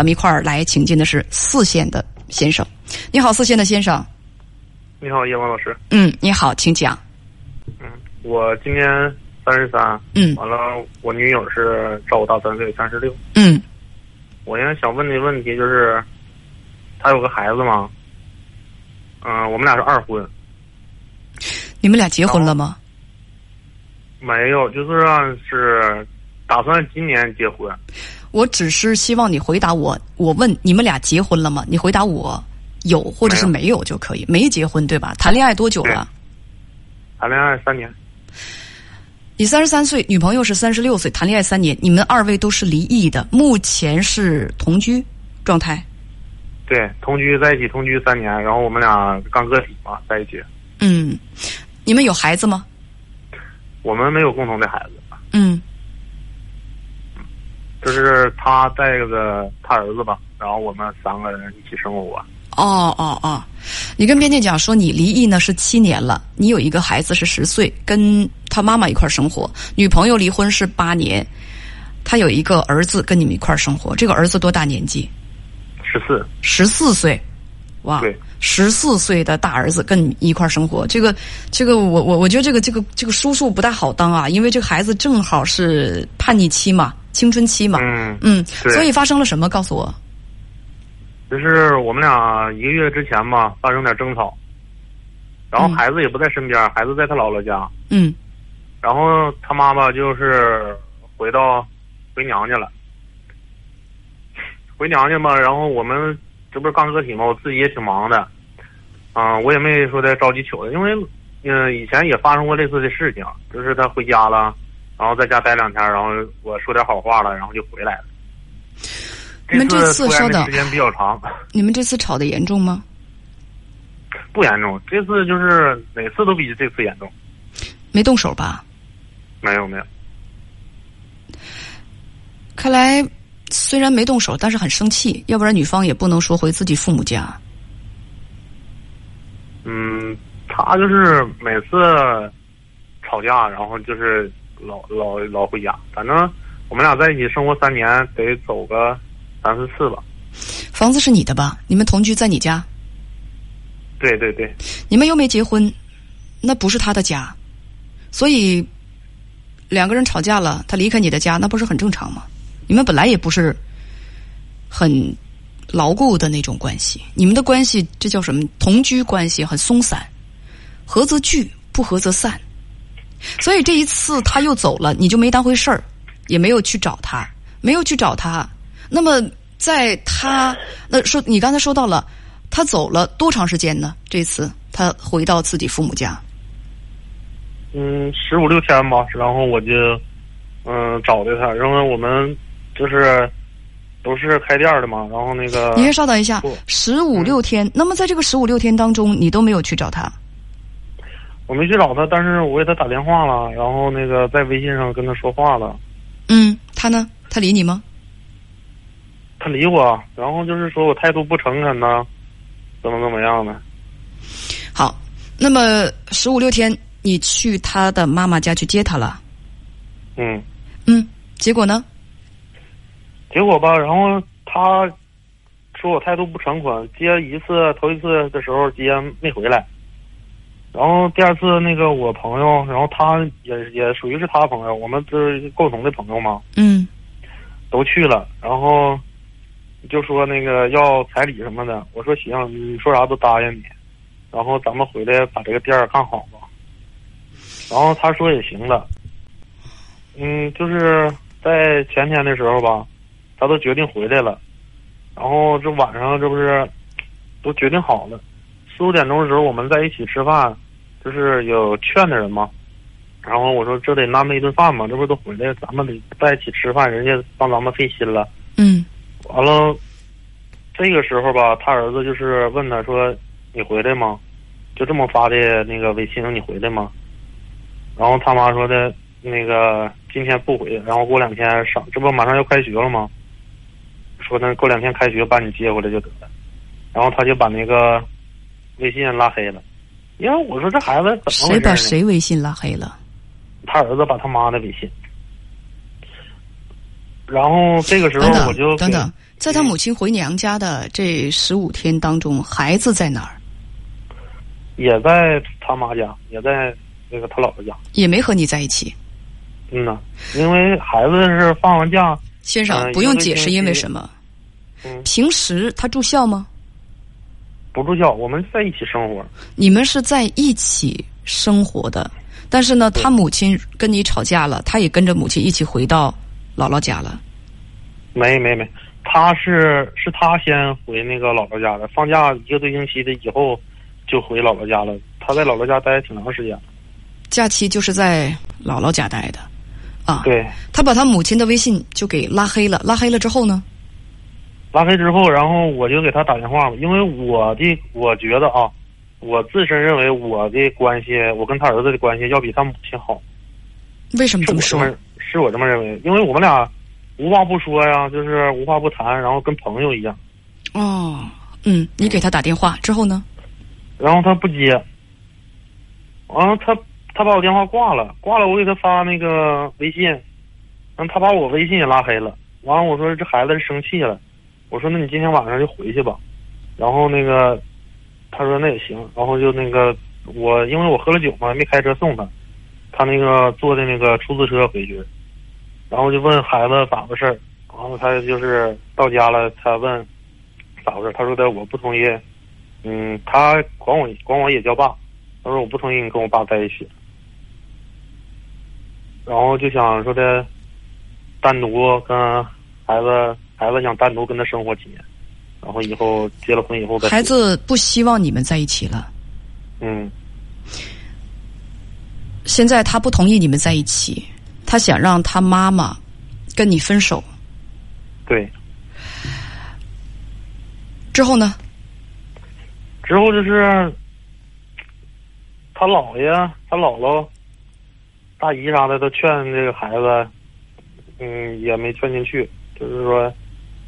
咱们一块儿来请进的是四线的先生。你好，四线的先生。你好，叶王老师。嗯，你好，请讲。嗯，我今年三十三。嗯。完了，我女友是照我大三岁，三十六。嗯。我现在想问的问题就是，她有个孩子吗？嗯，我们俩是二婚。你们俩结婚了吗？没有，就是是打算今年结婚。我只是希望你回答我，我问你们俩结婚了吗？你回答我有或者是没有就可以，没结婚对吧？谈恋爱多久了？谈恋爱三年。你三十三岁，女朋友是三十六岁，谈恋爱三年，你们二位都是离异的，目前是同居状态。对，同居在一起同居三年，然后我们俩刚个体嘛，在一起。嗯，你们有孩子吗？我们没有共同的孩子。嗯。就是他带着他儿子吧，然后我们三个人一起生活过。哦哦哦，你跟编辑讲说你离异呢是七年了，你有一个孩子是十岁，跟他妈妈一块生活，女朋友离婚是八年，他有一个儿子跟你们一块生活，这个儿子多大年纪？十四。十四岁，哇！对。十四岁的大儿子跟你一块生活，这个这个我我我觉得这个这个这个叔叔不太好当啊，因为这个孩子正好是叛逆期嘛。青春期嘛，嗯嗯，所以发生了什么？告诉我。就是我们俩一个月之前吧，发生点争吵，然后孩子也不在身边，孩子在他姥姥家。嗯。然后他妈妈就是回到回娘家了，回娘家嘛，然后我们这不是刚个体嘛，我自己也挺忙的，啊，我也没说的着急求他，因为嗯以前也发生过类似的事情，就是他回家了。然后在家待两天，然后我说点好话了，然后就回来了。你们这次稍等时间比较长。你们这次吵的严重吗？不严重，这次就是每次都比这次严重。没动手吧？没有没有。看来虽然没动手，但是很生气，要不然女方也不能说回自己父母家。嗯，他就是每次吵架，然后就是。老老老回家，反正我们俩在一起生活三年，得走个三四次吧。房子是你的吧？你们同居在你家？对对对。你们又没结婚，那不是他的家，所以两个人吵架了，他离开你的家，那不是很正常吗？你们本来也不是很牢固的那种关系，你们的关系这叫什么？同居关系很松散，合则聚，不合则散。所以这一次他又走了，你就没当回事儿，也没有去找他，没有去找他。那么在他那说，你刚才说到了，他走了多长时间呢？这次他回到自己父母家，嗯，十五六天吧。然后我就嗯找的他，因为我们就是都是开店的嘛。然后那个，你先稍等一下，十五六天。那么在这个十五六天当中，你都没有去找他。我没去找他，但是我给他打电话了，然后那个在微信上跟他说话了。嗯，他呢？他理你吗？他理我，然后就是说我态度不诚恳呢，怎么怎么样的。好，那么十五六天，你去他的妈妈家去接他了。嗯。嗯，结果呢？结果吧，然后他说我态度不诚恳，接一次头一次的时候接没回来。然后第二次那个我朋友，然后他也也属于是他朋友，我们是共同的朋友嘛。嗯。都去了，然后就说那个要彩礼什么的，我说行，你说啥都答应你。然后咱们回来把这个店儿看好吧。然后他说也行的。嗯，就是在前天的时候吧，他都决定回来了。然后这晚上这不是都决定好了。四五点钟的时候，我们在一起吃饭，就是有劝的人嘛。然后我说这得安排一顿饭嘛，这不都回来，咱们得在一起吃饭，人家帮咱们费心了。嗯。完了，这个时候吧，他儿子就是问他说：“你回来吗？”就这么发的那个微信，你回来吗？然后他妈说的，那个今天不回，然后过两天上，这不马上要开学了吗？说那过两天开学把你接回来就得了。然后他就把那个。微信拉黑了，因为我说这孩子怎么谁把谁微信拉黑了？他儿子把他妈的微信。然后这个时候我就等等等，在他母亲回娘家的这十五天当中，孩子在哪儿？也在他妈家，也在那个他姥姥家。也没和你在一起。嗯呐，因为孩子是放完假，先生，嗯不用解释，因为什么？嗯，平时他住校吗？不住校，我们在一起生活。你们是在一起生活的，但是呢，他母亲跟你吵架了，他也跟着母亲一起回到姥姥家了。没没没，他是是他先回那个姥姥家的，放假一个多星期的以后就回姥姥家了。他在姥姥家待挺长时间。假期就是在姥姥家待的，啊，对，他把他母亲的微信就给拉黑了，拉黑了之后呢，拉黑之后，然后我就给他打电话嘛，因为我的我觉得啊，我自身认为我的关系，我跟他儿子的关系要比他母亲好。为什么这么说？是我这么是我这么认为，因为我们俩无话不说呀，就是无话不谈，然后跟朋友一样。哦，嗯，你给他打电话之后呢？然后他不接，完了他他把我电话挂了，挂了我给他发那个微信，然后他把我微信也拉黑了。完了我说这孩子是生气了，我说那你今天晚上就回去吧。然后那个他说那也行，然后就那个我因为我喝了酒嘛，没开车送他，他那个坐的那个出租车回去，然后就问孩子咋回事儿，然后他就是到家了，他问咋回事儿，他说的我不同意。嗯，他管我管我也叫爸，他说我不同意你跟我爸在一起，然后就想说的单独跟孩子，孩子想单独跟他生活几年，然后以后结了婚以后再孩子不希望你们在一起了，嗯现在他不同意你们在一起，他想让他妈妈跟你分手。对，之后呢？之后就是他姥爷、他姥姥、大姨啥的都劝这个孩子，嗯，也没劝进去，就是说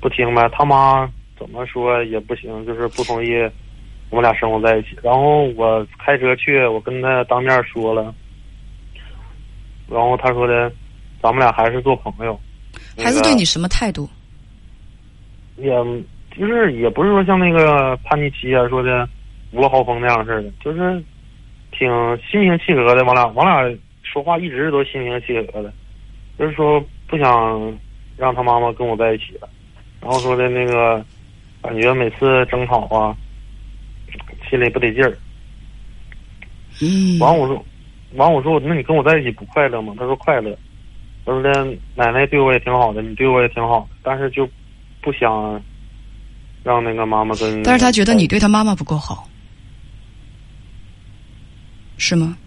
不听呗。他妈怎么说也不行，就是不同意我们俩生活在一起。然后我开车去，我跟他当面说了，然后他说的，咱们俩还是做朋友。孩子对你什么态度？也就是也不是说像那个叛逆期啊说的无了豪风那样似的，就是挺心平气和的。我俩我俩说话一直都心平气和的，就是说不想让他妈妈跟我在一起了。然后说的那个感觉每次争吵啊，心里不得劲儿。嗯，完我说，完我说那你跟我在一起不快乐吗？他说快乐。他说的奶奶对我也挺好的，你对我也挺好的，但是就不想让那个妈妈跟。但是他觉得你对他妈妈不够好，是吗？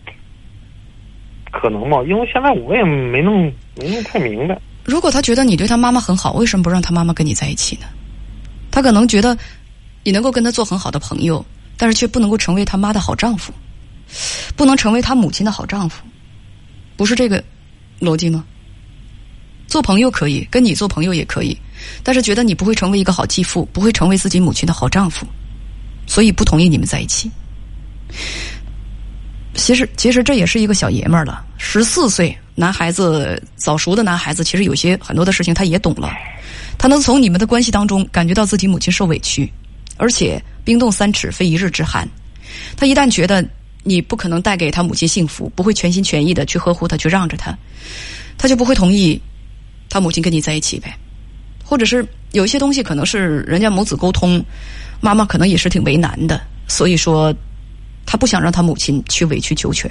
可能吧，因为现在我也没弄没弄太明白。如果他觉得你对他妈妈很好，为什么不让他妈妈跟你在一起呢？他可能觉得你能够跟他做很好的朋友，但是却不能够成为他妈的好丈夫，不能成为他母亲的好丈夫，不是这个逻辑吗？做朋友可以，跟你做朋友也可以，但是觉得你不会成为一个好继父，不会成为自己母亲的好丈夫，所以不同意你们在一起。其实，其实这也是一个小爷们儿了。十四岁男孩子，早熟的男孩子，其实有些很多的事情他也懂了。他能从你们的关系当中感觉到自己母亲受委屈，而且冰冻三尺非一日之寒。他一旦觉得你不可能带给他母亲幸福，不会全心全意的去呵护他，去让着他，他就不会同意他母亲跟你在一起呗。或者是有一些东西可能是人家母子沟通，妈妈可能也是挺为难的，所以说。他不想让他母亲去委曲求全，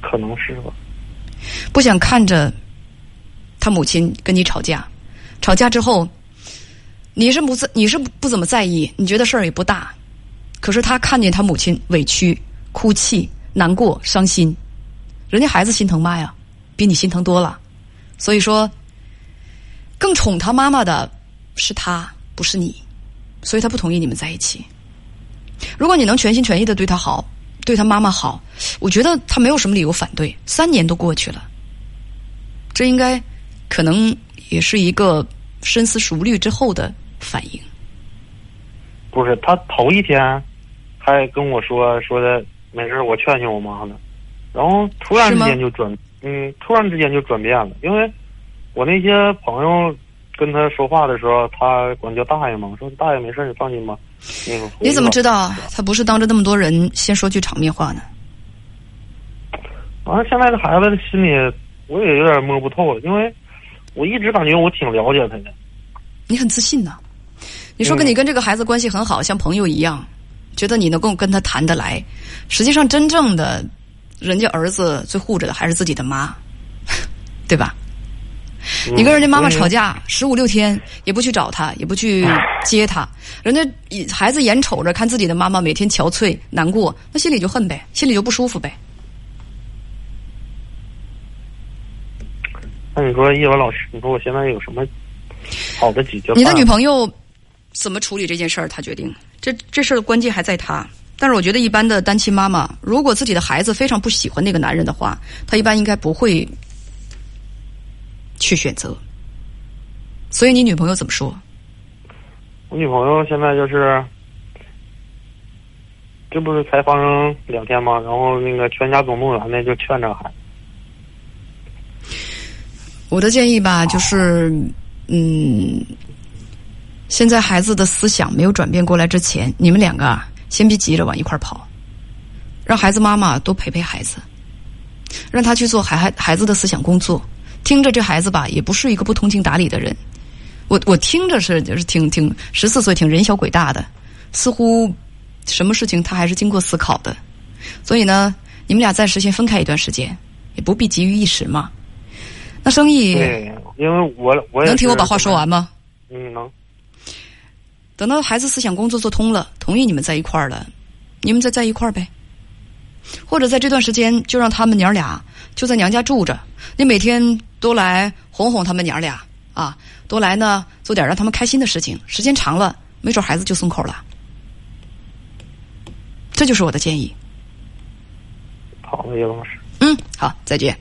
可能是吧。不想看着他母亲跟你吵架，吵架之后，你是不在，你是不怎么在意，你觉得事儿也不大，可是他看见他母亲委屈、哭泣、难过、伤心，人家孩子心疼妈呀，比你心疼多了，所以说，更宠他妈妈的是他，不是你。所以他不同意你们在一起。如果你能全心全意的对他好，对他妈妈好，我觉得他没有什么理由反对。三年都过去了，这应该可能也是一个深思熟虑之后的反应。不是他头一天还跟我说说的没事，我劝劝我妈呢，然后突然之间就转嗯，突然之间就转变了，因为我那些朋友跟他说话的时候，他管叫大爷嘛，我说大爷没事，你放心吧。那个你怎么知道他不是当着那么多人先说句场面话呢？完了，现在这孩子的心里我也有点摸不透了，因为我一直感觉我挺了解他的。你很自信呐、你说跟你跟这个孩子关系很好，像朋友一样，觉得你能够跟他谈得来。实际上，真正的人家儿子最护着的还是自己的妈，对吧？你跟人家妈妈吵架十五六天，也不去找他，也不去接他，人家孩子眼瞅着看自己的妈妈每天憔悴难过，那心里就恨呗，心里就不舒服呗。那你说叶文老师，你说我现在有什么好的解决？你的女朋友怎么处理这件事儿？她决定，这这事儿的关键还在她。但是我觉得，一般的单亲妈妈，如果自己的孩子非常不喜欢那个男人的话，她一般应该不会去选择。所以你女朋友怎么说？我女朋友现在就是，这不是才发生两天吗？然后那个全家总动员的就劝着孩子。我的建议吧，就是，嗯，现在孩子的思想没有转变过来之前，你们两个啊，先别急着往一块儿跑，让孩子妈妈多陪陪孩子，让他去做孩孩孩子的思想工作。听着这孩子吧，也不是一个不通情达理的人，我我听着是就是挺挺十四岁挺人小鬼大的，似乎什么事情他还是经过思考的，所以呢，你们俩暂时先分开一段时间，也不必急于一时嘛。那生意对，因为我我也能听我把话说完吗？嗯，能。等到孩子思想工作做通了，同意你们在一块儿了，你们再在一块儿呗。或者在这段时间，就让他们娘俩就在娘家住着，你每天多来哄哄他们娘俩啊，多来呢做点让他们开心的事情。时间长了，没准孩子就松口了。这就是我的建议。好的，叶老师。嗯，好，再见。